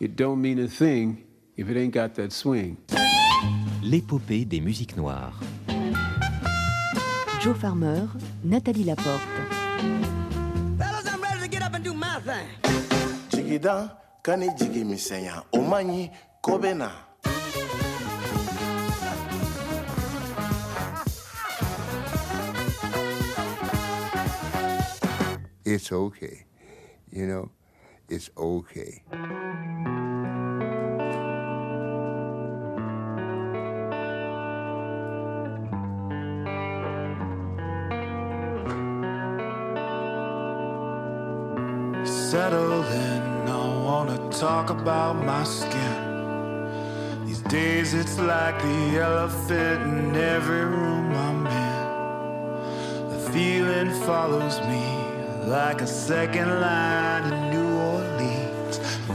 it don't mean a thing if it ain't got that swing. L'épopée des musiques noires. Joe Farmer, Nathalie Laporte. Fellas, I'm ready to get up and do my thing. jigida kani jigi misɛnya o man ɲi ko bɛ na it's okay. You know, it's okay. Settle in, I wanna talk about my skin. These days it's like the elephant in every room I'm in. The feeling follows me like a second line.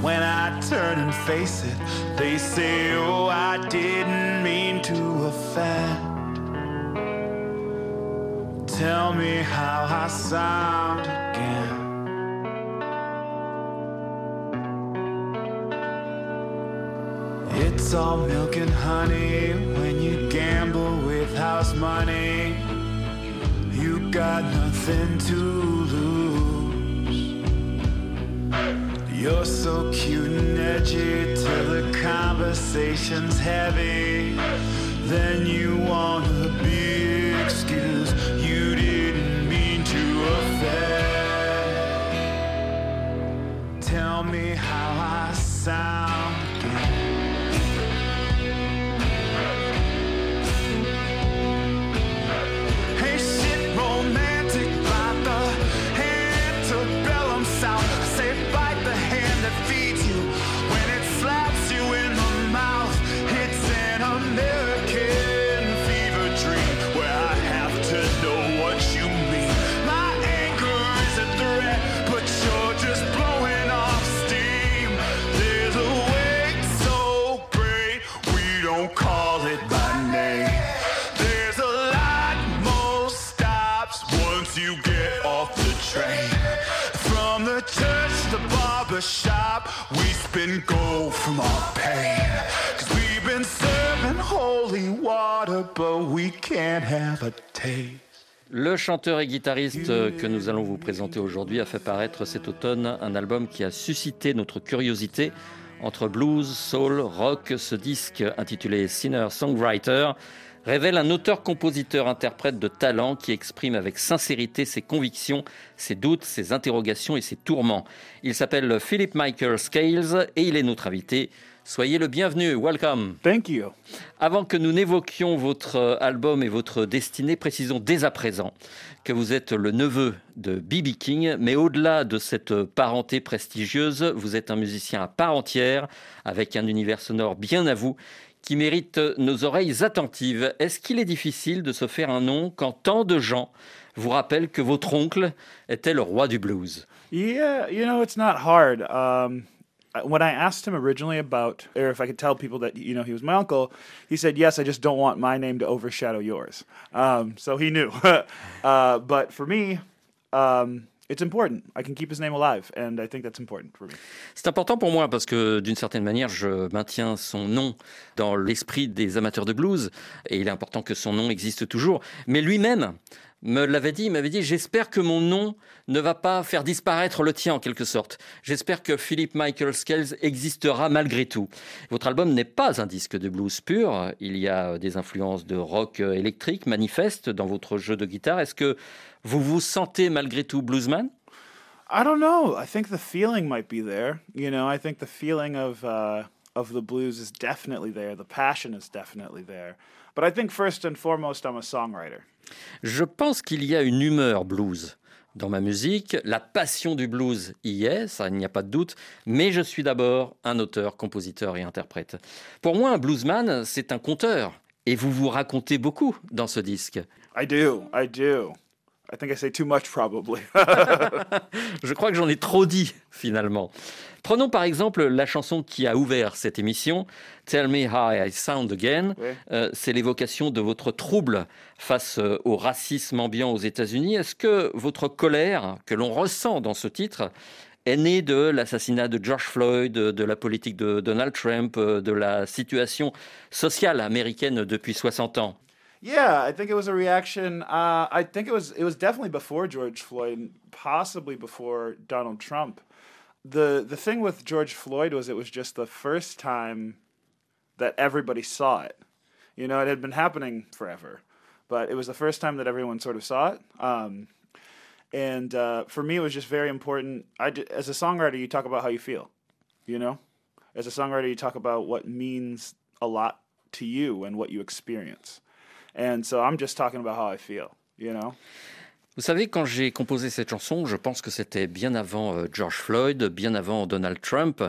When I turn and face it, they say, Oh, I didn't mean to offend. Tell me how I sound again. It's all milk and honey when you gamble with house money. You got nothing to lose. You're so cute and edgy till the conversation's heavy. Then you want a big excuse. You didn't mean to offend. Tell me how I sound can't have a taste. Le chanteur et guitariste que nous allons vous présenter aujourd'hui a fait paraître cet automne un album qui a suscité notre curiosité. Entre blues, soul, rock, ce disque intitulé Sinner-Songwriter révèle un auteur-compositeur-interprète de talent qui exprime avec sincérité ses convictions, ses doutes, ses interrogations et ses tourments. Il s'appelle Philip Michael Scales et il est notre invité. Soyez le bienvenu, welcome. Thank you. Avant que nous n'évoquions votre album et votre destinée, précisons dès à présent que vous êtes le neveu de B.B. King, mais au-delà de cette parenté prestigieuse, vous êtes un musicien à part entière, avec un univers sonore bien à vous, qui mérite nos oreilles attentives. Est-ce qu'il est difficile de se faire un nom quand tant de gens vous rappellent que votre oncle était le roi du blues? Yeah, you know, it's not hard. Um, when I asked him originally about, or if I could tell people that, you know, he was my uncle, he said, yes, I just don't want my name to overshadow yours. Um, so he knew. uh, but for me, um, it's important. I can keep his name alive, and I think that's important for me. C'est important pour moi parce que d'une certaine manière, je maintiens son nom dans l'esprit des amateurs de blues et il est important que son nom existe toujours. Mais lui-même me l'avait dit, il m'avait dit j'espère que mon nom ne va pas faire disparaître le tien en quelque sorte. J'espère que Philip Michael Scales existera malgré tout. Votre album n'est pas un disque de blues pur, il y a des influences de rock électrique manifestes dans votre jeu de guitare. Est-ce que vous vous sentez malgré tout bluesman? I don't know. I think the feeling might be there. You know, I think the feeling of uh, of the blues is definitely there. The passion is definitely there. But I think first and foremost, I'm a songwriter. Je pense qu'il y a une humeur blues dans ma musique. La passion du blues y est, ça, il n'y a pas de doute. Mais je suis d'abord un auteur, compositeur et interprète. Pour moi, un bluesman, c'est un conteur. Et vous vous racontez beaucoup dans ce disque. I do. I do. I think I say too much, probably. Je crois que j'en ai trop dit, finalement. Prenons par exemple la chanson qui a ouvert cette émission, Tell Me How I Sound Again. Oui. Euh, c'est l'évocation de votre trouble face euh, au racisme ambiant aux États-Unis. Est-ce que votre colère, que l'on ressent dans ce titre, est né de l'assassinat de George Floyd, de, de la politique de Donald Trump, euh, de la situation sociale américaine depuis 60 ans? Yeah, I think it was a reaction. Uh, I think it was it was definitely before George Floyd, possibly before Donald Trump. the The thing with George Floyd was it was just the first time that everybody saw it. You know, it had been happening forever, but it was the first time that everyone sort of saw it. Um, and uh, for me, it was just very important. I, as a songwriter, you talk about how you feel. You know, as a songwriter, you talk about what means a lot to you and what you experience. And so I'm just talking about how I feel. You know? Vous savez, quand j'ai composé cette chanson, je pense que c'était bien avant euh, George Floyd, bien avant Donald Trump.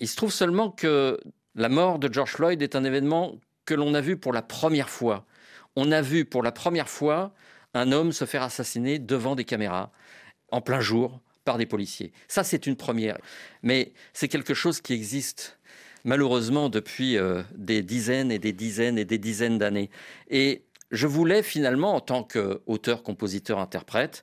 Il se trouve seulement que la mort de George Floyd est un événement que l'on a vu pour la première fois. On a vu pour la première fois un homme se faire assassiner devant des caméras, en plein jour, par des policiers. Ça, c'est une première. Mais c'est quelque chose qui existe malheureusement depuis euh, des dizaines et des dizaines et des dizaines d'années. Et je voulais finalement, en tant qu'auteur, compositeur, interprète,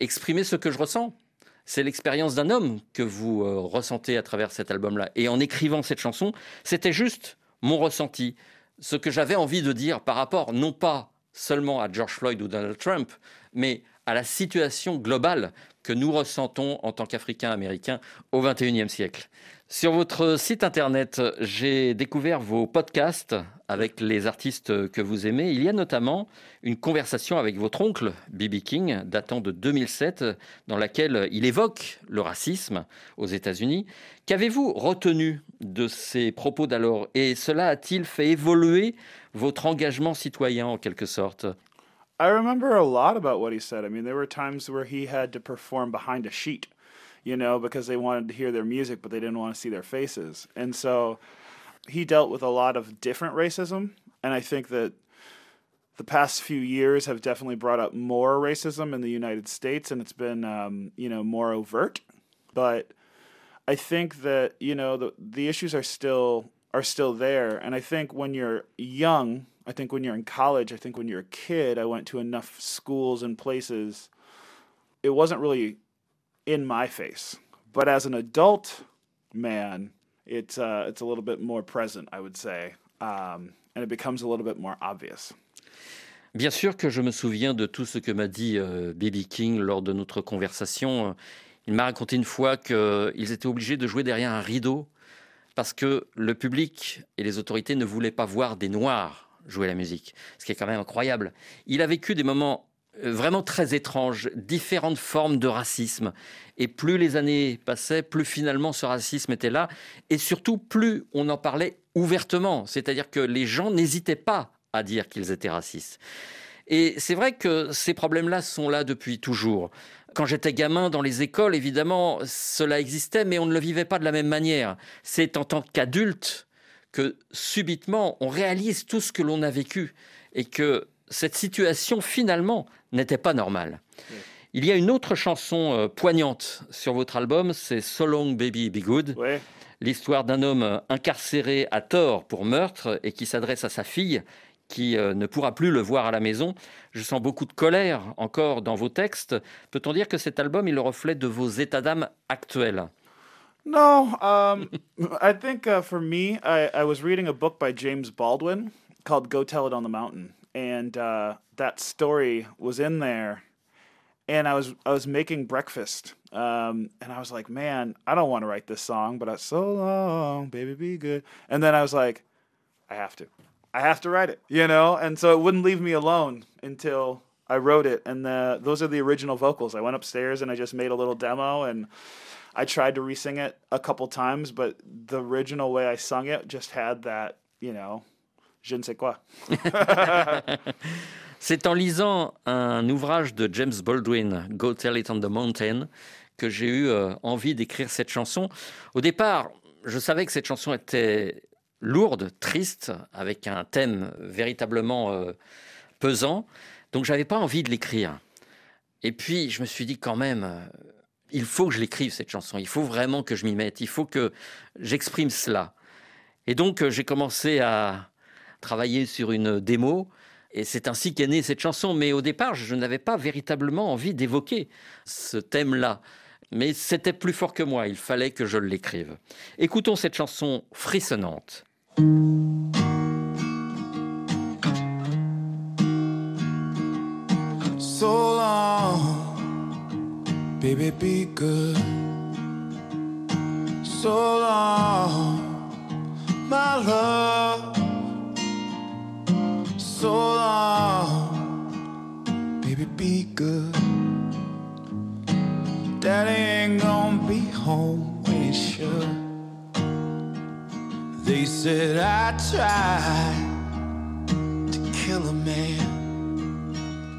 exprimer ce que je ressens. C'est l'expérience d'un homme que vous euh, ressentez à travers cet album-là. Et en écrivant cette chanson, c'était juste mon ressenti, ce que j'avais envie de dire par rapport non pas seulement à George Floyd ou Donald Trump, mais à la situation globale que nous ressentons en tant qu'Africains américains au XXIe siècle. Sur votre site internet, j'ai découvert vos podcasts avec les artistes que vous aimez. Il y a notamment une conversation avec votre oncle, B.B. King, datant de 2007, dans laquelle il évoque le racisme aux États-Unis. Qu'avez-vous retenu de ces propos d'alors? Et cela a-t-il fait évoluer votre engagement citoyen en quelque sorte? I remember a lot about what he said. I mean, there were times where he had to perform behind a sheet, you know, because they wanted to hear their music, but they didn't want to see their faces. And so he dealt with a lot of different racism. And I think that the past few years have definitely brought up more racism in the United States, and it's been, um, you know, more overt. But I think that you know the the issues are still are still there, and I think when you're young, I think when you're in college, I think when you're a kid, I went to enough schools and places. It wasn't really in my face, but as an adult man, it's uh, it's a little bit more present, I would say, um, and it becomes a little bit more obvious. Bien sûr que je me souviens de tout ce que m'a dit euh, B.B. King lors de notre conversation. Il m'a raconté une fois qu'ils étaient obligés de jouer derrière un rideau parce que le public et les autorités ne voulaient pas voir des Noirs jouer la musique, ce qui est quand même incroyable. Il a vécu des moments vraiment très étranges, différentes formes de racisme. Et plus les années passaient, plus finalement ce racisme était là. Et surtout, plus on en parlait ouvertement. C'est-à-dire que les gens n'hésitaient pas à dire qu'ils étaient racistes. Et c'est vrai que ces problèmes-là sont là depuis toujours. Quand j'étais gamin dans les écoles, évidemment, cela existait, mais on ne le vivait pas de la même manière. C'est en tant qu'adulte que subitement on réalise tout ce que l'on a vécu et que cette situation finalement n'était pas normale. Il y a une autre chanson euh, poignante sur votre album, c'est So Long Baby Be Good. Ouais. L'histoire d'un homme incarcéré à tort pour meurtre et qui s'adresse à sa fille qui euh, ne pourra plus le voir à la maison. Je sens beaucoup de colère encore dans vos textes. Peut-on dire que cet album est le reflet de vos états d'âme actuels? No, um, I think uh, for me, I, I was reading a book by James Baldwin called "Go Tell It on the Mountain," and uh, that story was in there. And I was I was making breakfast, um, and I was like, "Man, I don't want to write this song, but I so long, baby, be good." And then I was like, "I have to, I have to write it," you know. And so it wouldn't leave me alone until I wrote it. And the, those are the original vocals. I went upstairs and I just made a little demo and. I tried to re-sing it a couple times, but the original way I sung it just had that, you know, je ne sais quoi. C'est en lisant un ouvrage de James Baldwin, Go Tell It on the Mountain, que j'ai eu euh, envie d'écrire cette chanson. Au départ, je savais que cette chanson était lourde, triste, avec un thème véritablement euh, pesant, donc j'avais pas envie de l'écrire. Et puis je me suis dit quand même, euh, il faut que je l'écrive cette chanson, il faut vraiment que je m'y mette, il faut que j'exprime cela. Et donc j'ai commencé à travailler sur une démo. Et c'est ainsi qu'est née cette chanson. Mais au départ, je n'avais pas véritablement envie d'évoquer ce thème-là. mais c'était plus fort que moi, il fallait que je l'écrive. Écoutons cette chanson frissonnante. So long, baby, good. Daddy ain't gonna be home when he should. They said I tried to kill a man.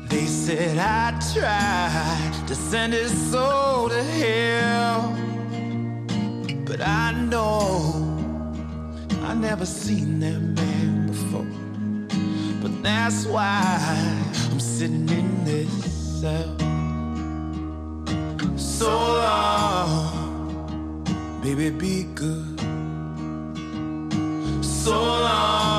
They said I tried to send his soul to hell. But I know I never seen that man before. But that's why I'm sitting in cell. So long, baby, be good. So long,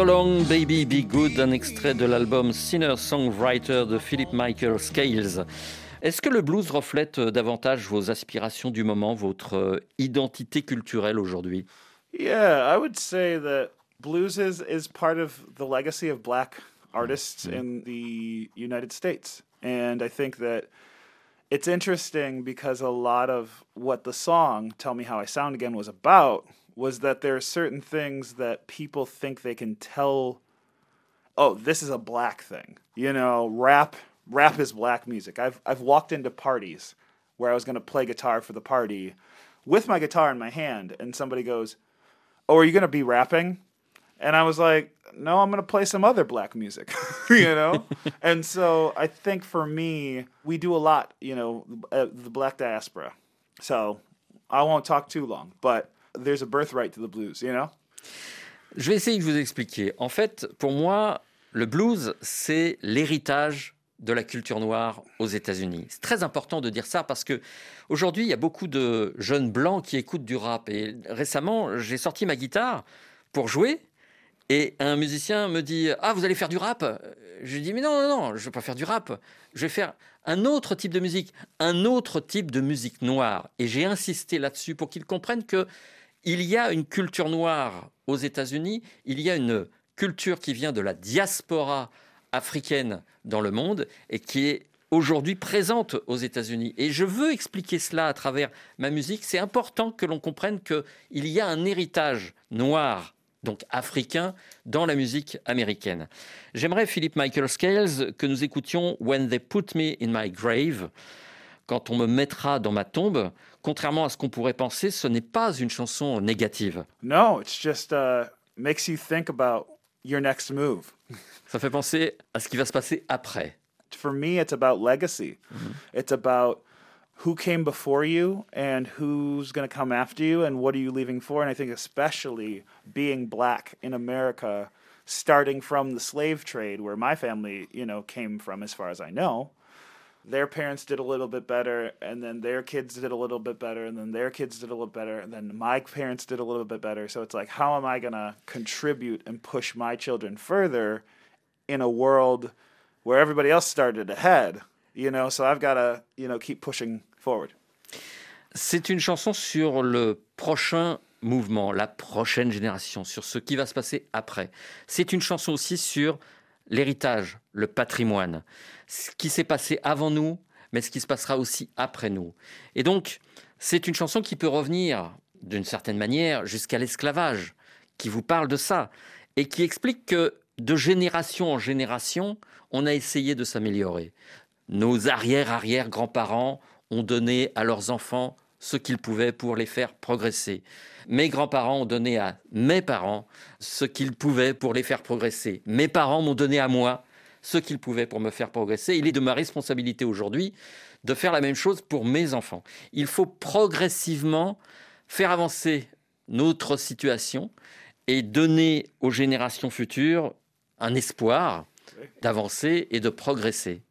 So Long Baby Be Good, un extrait de l'album Singer-Songwriter de Philip Michael Scales. Est-ce que le blues reflète euh, davantage vos aspirations du moment, votre euh, identité culturelle aujourd'hui? Yeah, I would say that blues is, is part of the legacy of black artists in the United States. And I think that it's interesting because a lot of what the song Tell Me How I Sound Again was about was that there are certain things that people think they can tell oh, this is a black thing. You know, rap rap is black music. I've I've walked into parties where I was going to play guitar for the party with my guitar in my hand and somebody goes, "Oh, are you going to be rapping?" And I was like, "No, I'm going to play some other black music." you know? and so I think for me, we do a lot, you know, uh, the black diaspora. So, I won't talk too long, but there's a birthright to the blues, you know? Je vais essayer de vous expliquer. En fait, pour moi, le blues, c'est l'héritage de la culture noire aux États-Unis. C'est très important de dire ça parce que aujourd'hui, il y a beaucoup de jeunes blancs qui écoutent du rap. Et récemment, j'ai sorti ma guitare pour jouer. Et un musicien me dit Ah, vous allez faire du rap? Je lui dis Mais non, non, non, je ne vais pas faire du rap. Je vais faire un autre type de musique, un autre type de musique noire. Et j'ai insisté là-dessus pour qu'ils comprennent que il y a une culture noire aux États-Unis, il y a une culture qui vient de la diaspora africaine dans le monde et qui est aujourd'hui présente aux États-Unis. Et je veux expliquer cela à travers ma musique. C'est important que l'on comprenne qu'il y a un héritage noir, donc africain, dans la musique américaine. J'aimerais, Philippe Michael Scales, que nous écoutions When They Put Me in My Grave. Quand on me mettra dans ma tombe, contrairement à ce qu'on pourrait penser, ce n'est pas une chanson négative. No, it's just uh, makes you think about your next move. Ça fait penser à ce qui va se passer après. For me, it's about legacy. It's about who came before you and who's going to come after you and what are you leaving for? And I think, especially being black in America, starting from the slave trade, where my family, you know, came from, as far as I know. Their parents did a little bit better, and then their kids did a little bit better, and then their kids did a little better, and then my parents did a little bit better. So it's like, how am I going to contribute and push my children further in a world where everybody else started ahead? You know, so I've got to, you know, keep pushing forward. C'est une chanson sur le prochain mouvement, la prochaine génération, sur ce qui va se passer après. C'est une chanson aussi sur l'héritage, le patrimoine, ce qui s'est passé avant nous, mais ce qui se passera aussi après nous. Et donc, c'est une chanson qui peut revenir, d'une certaine manière, jusqu'à l'esclavage, qui vous parle de ça, et qui explique que de génération en génération, on a essayé de s'améliorer. Nos arrière-arrière-grands-parents ont donné à leurs enfants ce qu'ils pouvaient pour les faire progresser. Mes grands-parents ont donné à mes parents ce qu'ils pouvaient pour les faire progresser. Mes parents m'ont donné à moi ce qu'ils pouvaient pour me faire progresser. Il est de ma responsabilité aujourd'hui de faire la même chose pour mes enfants. Il faut progressivement faire avancer notre situation et donner aux générations futures un espoir d'avancer et de progresser.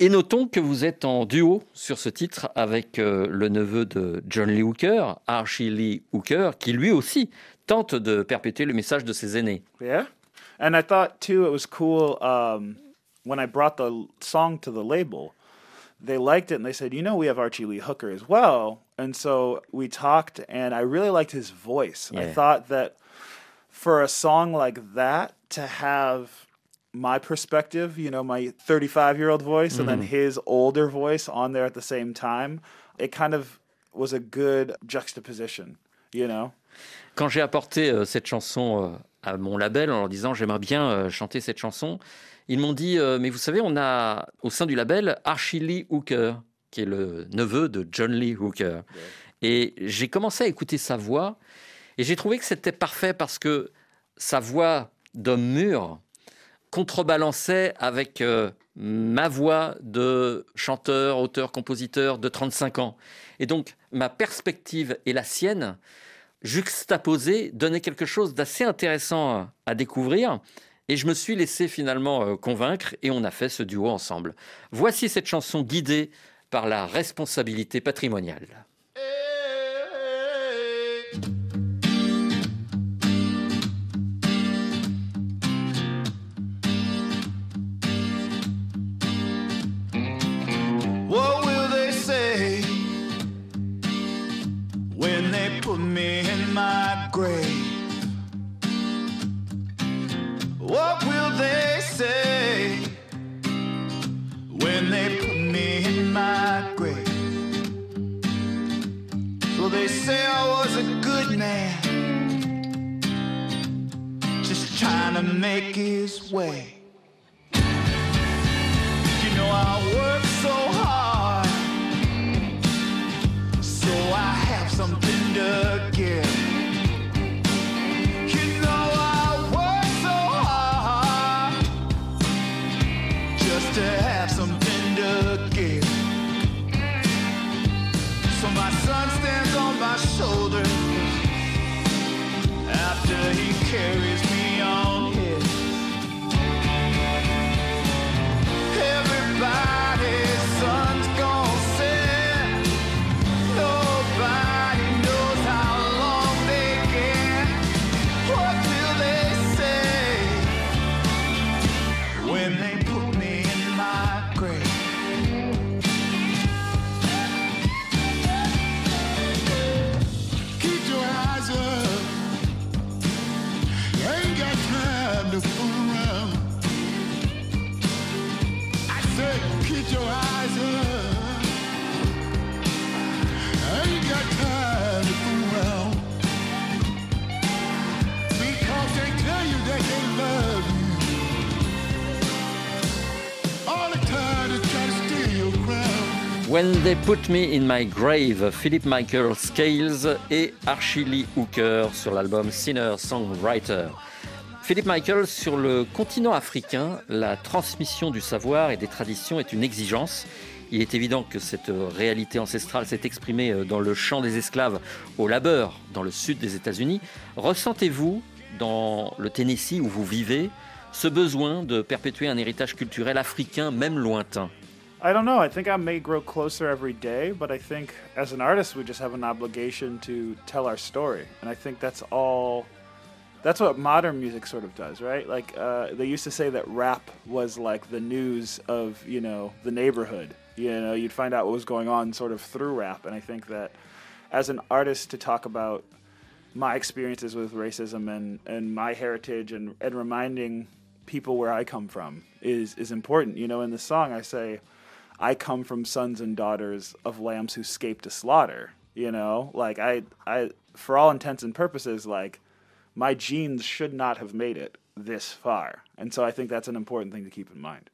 Et notons que vous êtes en duo sur ce titre avec euh, le neveu de John Lee Hooker, Archie Lee Hooker, qui lui aussi tente de perpétuer le message de ses aînés. Yeah. And I thought too it was cool um, when I brought the song to the label. They liked it and they said, you know, we have Archie Lee Hooker as well. And so we talked and I really liked his voice. I thought that for a song like that to have my perspective, you know, my 35 year old voice and then his older voice on there at the same time, it kind of was a good juxtaposition, you know? Quand j'ai apporté euh, cette chanson euh, à mon label en leur disant j'aimerais bien euh, chanter cette chanson, ils m'ont dit mais vous savez on a au sein du label Archie Lee Hooker qui est le neveu de John Lee Hooker. Et j'ai commencé à écouter sa voix et j'ai trouvé que c'était parfait parce que sa voix d'homme mûr contrebalançait avec euh, ma voix de chanteur, auteur, compositeur de 35 ans. Et donc ma perspective et la sienne juxtaposé donnait quelque chose d'assez intéressant à découvrir. Et je me suis laissé finalement euh, convaincre et on a fait ce duo ensemble. Voici cette chanson guidée par la responsabilité patrimoniale. When They Put Me in My Grave, Philip Michael Scales et Archie Lee Hooker sur l'album Sinner-Songwriter. Philip Michael, sur le continent africain, la transmission du savoir et des traditions est une exigence. Il est évident que cette réalité ancestrale s'est exprimée dans le champ des esclaves au labeur dans le sud des États-Unis. Ressentez-vous, dans le Tennessee où vous vivez, ce besoin de perpétuer un héritage culturel africain, même lointain? I don't know. I think I may grow closer every day, but I think as an artist, we just have an obligation to tell our story. And I think that's all. That's what modern music sort of does, right? Like uh, they used to say that rap was like the news of you know the neighborhood. You know, you'd find out what was going on sort of through rap. And I think that as an artist, to talk about my experiences with racism and, and my heritage and, and reminding people where I come from is is important. You know, in the song I say, I come from sons and daughters of lambs who escaped to slaughter. You know, like I I for all intents and purposes, like my genes should not have made it this far. And so I think that's an important thing to keep in mind.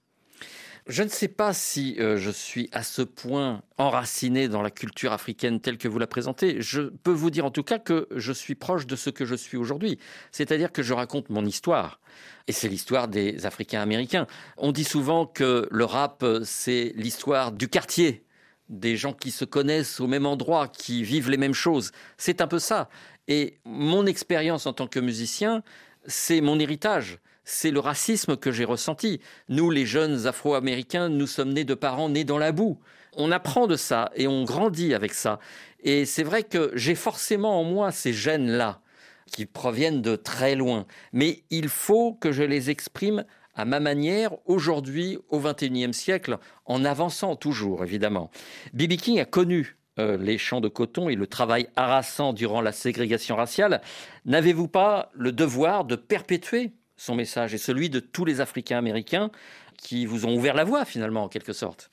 Je ne sais pas si euh, je suis à ce point enraciné dans la culture africaine telle que vous la présentez. Je peux vous dire en tout cas que je suis proche de ce que je suis aujourd'hui. C'est-à-dire que je raconte mon histoire. Et c'est l'histoire des Africains américains. On dit souvent que le rap, c'est l'histoire du quartier, des gens qui se connaissent au même endroit, qui vivent les mêmes choses. C'est un peu ça. Et mon expérience en tant que musicien, c'est mon héritage. C'est le racisme que j'ai ressenti. Nous, les jeunes Afro-Américains, nous sommes nés de parents nés dans la boue. On apprend de ça et on grandit avec ça. Et c'est vrai que j'ai forcément en moi ces gènes-là qui proviennent de très loin. Mais il faut que je les exprime à ma manière aujourd'hui au XXIe siècle, en avançant toujours, évidemment. B.B. King a connu euh, les champs de coton et le travail harassant durant la ségrégation raciale. N'avez-vous pas le devoir de perpétuer son message et celui de tous les Africains américains qui vous ont ouvert la voie finalement en quelque sorte.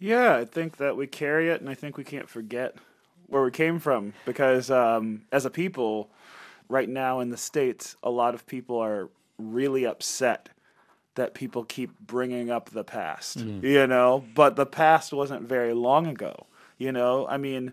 Yeah, I think that we carry it, and I think we can't forget where we came from because um, as a people, right now in the States, a lot of people are really upset that people keep bringing up the past, you know, but the past wasn't very long ago, you know? I mean,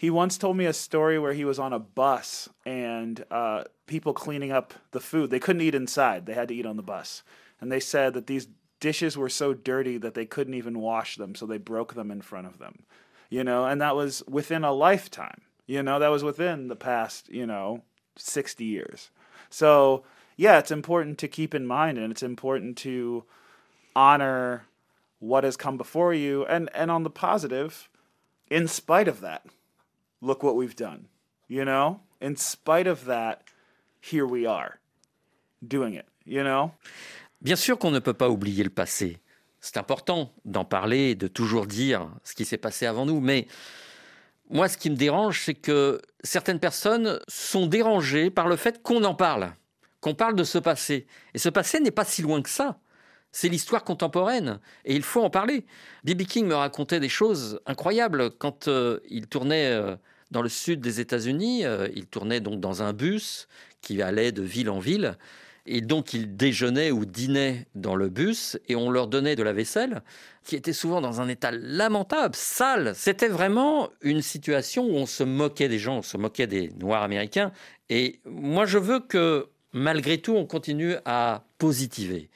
he once told me a story where he was on a bus and uh, people cleaning up the food. They couldn't eat inside, they had to eat on the bus. And they said that these dishes were so dirty that they couldn't even wash them, so they broke them in front of them. You know, and that was within a lifetime. You know, that was within the past, you know, 60 years. So, yeah, it's important to keep in mind and it's important to honor what has come before you and and on the positive in spite of that look what we've done you know? In spite of that here we are doing it you know? Bien sûr qu'on ne peut pas oublier le passé. C'est important d'en parler, de toujours dire ce qui s'est passé avant nous. Mais moi, ce qui me dérange, c'est que certaines personnes sont dérangées par le fait qu'on en parle, qu'on parle de ce passé. Et ce passé n'est pas si loin que ça. C'est l'histoire contemporaine et il faut en parler. B.B. King me racontait des choses incroyables quand euh, il tournait euh, dans le sud des États-Unis. euh, il tournait donc dans un bus qui allait de ville en ville. Et donc, ils déjeunaient ou dînaient dans le bus et on leur donnait de la vaisselle qui était souvent dans un état lamentable, sale. C'était vraiment une situation où on se moquait des gens, on se moquait des Noirs américains. Et moi, je veux que, malgré tout, on continue à positiver,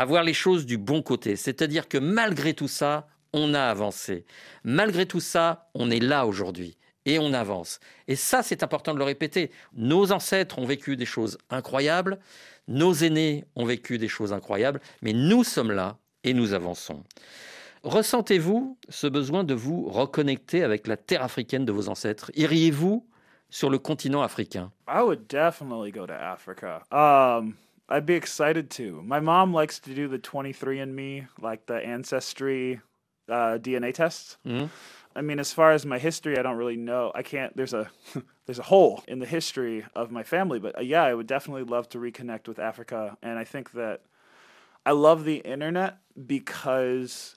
à voir les choses du bon côté. C'est-à-dire que malgré tout ça, on a avancé. Malgré tout ça, on est là aujourd'hui et on avance. Et ça, c'est important de le répéter. Nos ancêtres ont vécu des choses incroyables, nos aînés ont vécu des choses incroyables, mais nous sommes là et nous avançons. Ressentez-vous ce besoin de vous reconnecter avec la terre africaine de vos ancêtres? Iriez-vous sur le continent africain? I would definitely go to Africa. Um, I'd be excited to. My mom likes to do the 23andMe, like the ancestry uh, DNA tests. Mhm. I mean, as far as my history, I don't really know. I can't. There's a there's a hole in the history of my family, but uh, yeah, I would definitely love to reconnect with Africa. And I think that I love the internet because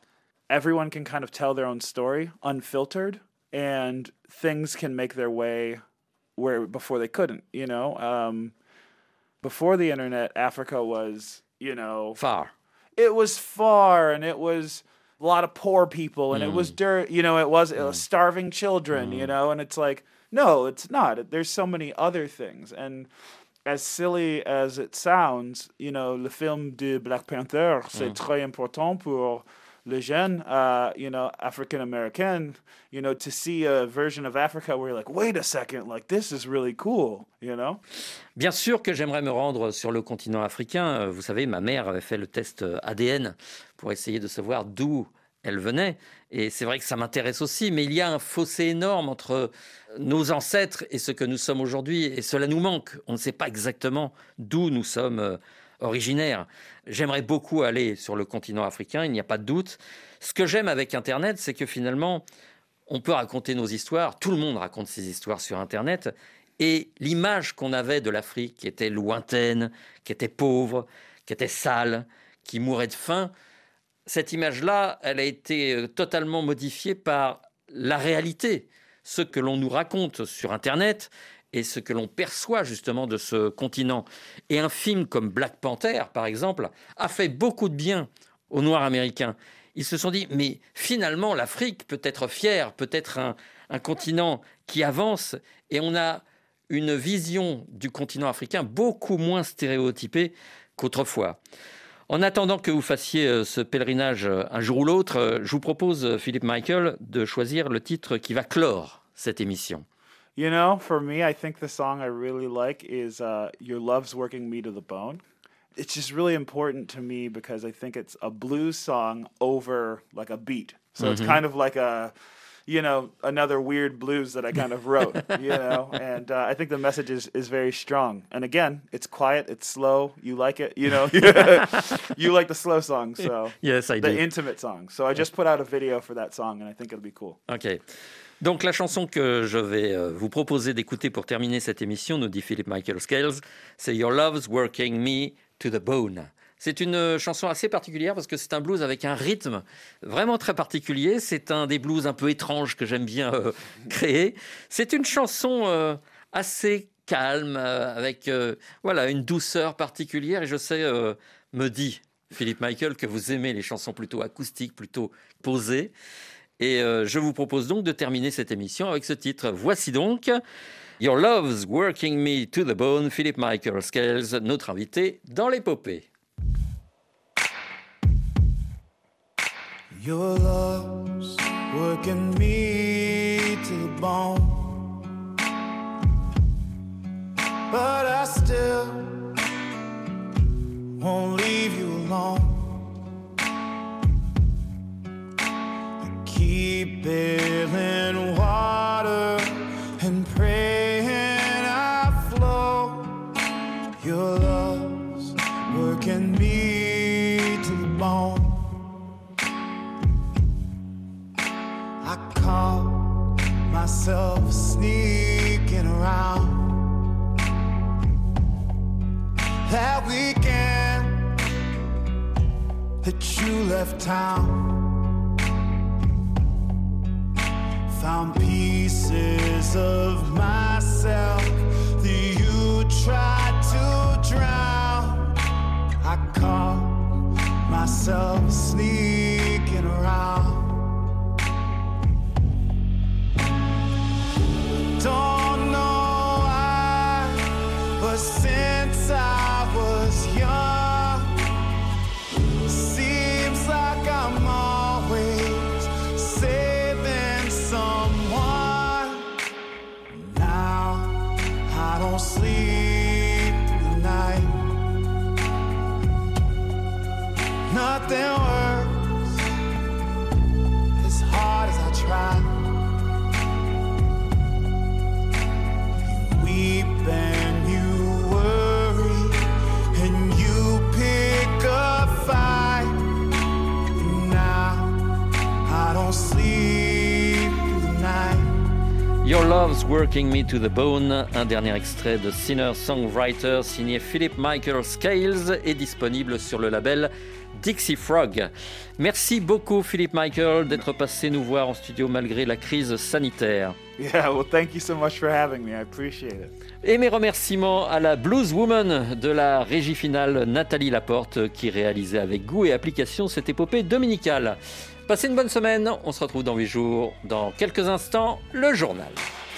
everyone can kind of tell their own story unfiltered, and things can make their way where before they couldn't. You know, um, before the internet, Africa was you know Far. it was far and it was a lot of poor people and it was mm. dirt you know it was, it was starving children you mm. know and it's like no it's not. There's so many other things. And as silly as it sounds you know le film de Black Panther c'est très important pour les jeunes uh, you know African American you know to see a version of Africa where you're like wait a second like this is really cool you know? Bien sûr que j'aimerais me rendre sur le continent africain. Euh, Vous savez, ma mère avait fait le test euh, ADN pour essayer de savoir d'où elle venait. Et c'est vrai que ça m'intéresse aussi, mais il y a un fossé énorme entre nos ancêtres et ce que nous sommes aujourd'hui. Et cela nous manque. On ne sait pas exactement d'où nous sommes originaires. J'aimerais beaucoup aller sur le continent africain, il n'y a pas de doute. Ce que j'aime avec Internet, c'est que finalement, on peut raconter nos histoires. Tout le monde raconte ses histoires sur Internet. Et l'image qu'on avait de l'Afrique, qui était lointaine, qui était pauvre, qui était sale, qui mourait de faim, cette image-là, elle a été euh, totalement modifiée par la réalité, ce que l'on nous raconte sur Internet et ce que l'on perçoit justement de ce continent. Et un film comme Black Panther, par exemple, a fait beaucoup de bien aux Noirs américains. Ils se sont dit, mais finalement, l'Afrique peut être fière, peut être un, un continent qui avance, et on a une vision du continent africain beaucoup moins stéréotypée qu'autrefois. En attendant que vous fassiez euh, ce pèlerinage euh, un jour ou l'autre, euh, je vous propose, Philippe Michael, de choisir le titre qui va clore cette émission. You know, for me, I think the song I really like is uh, Your Love's Working Me to the Bone. it's just really important to me because I think it's a blues song over like a beat. So it's Mhm. kind of like a, you know, another weird blues that I kind of wrote, you know, and uh, I think the message is, is very strong. And again, it's quiet, it's slow. You like it, you know, you like the slow songs, so Yes, I the do. intimate songs. So I just put out a video for that song, and I think it'll be cool. Ok. Donc la chanson que je vais euh, vous proposer d'écouter pour terminer cette émission, nous dit Philip Michael Scales, c'est Your Love's Working Me to the Bone. C'est une euh, chanson assez particulière parce que c'est un blues avec un rythme vraiment très particulier. C'est un des blues un peu étranges que j'aime bien euh, créer. C'est une chanson assez calme, avec voilà une douceur particulière. Et je sais, me dit Philippe Michael, que vous aimez les chansons plutôt acoustiques, plutôt posées. Et euh, je vous propose donc de terminer cette émission avec ce titre. Voici donc Your Love's Working Me to the Bone, Philip Michael Scales, notre invité dans l'épopée. Your love's working me to the bone. But I still won't leave you alone. Keep bailing Working Me to the Bone, un dernier extrait de singer-songwriter signé Philip Michael Scales est disponible sur le label Dixie Frog. Merci beaucoup Philip Michael d'être passé nous voir en studio malgré la crise sanitaire. Yeah, well, thank you so much for having me. I appreciate it. Et mes remerciements à la blues woman de la régie finale Nathalie Laporte qui réalisait avec goût et application cette épopée dominicale. Passez une bonne semaine, on se retrouve dans 8 jours. Dans quelques instants, le journal.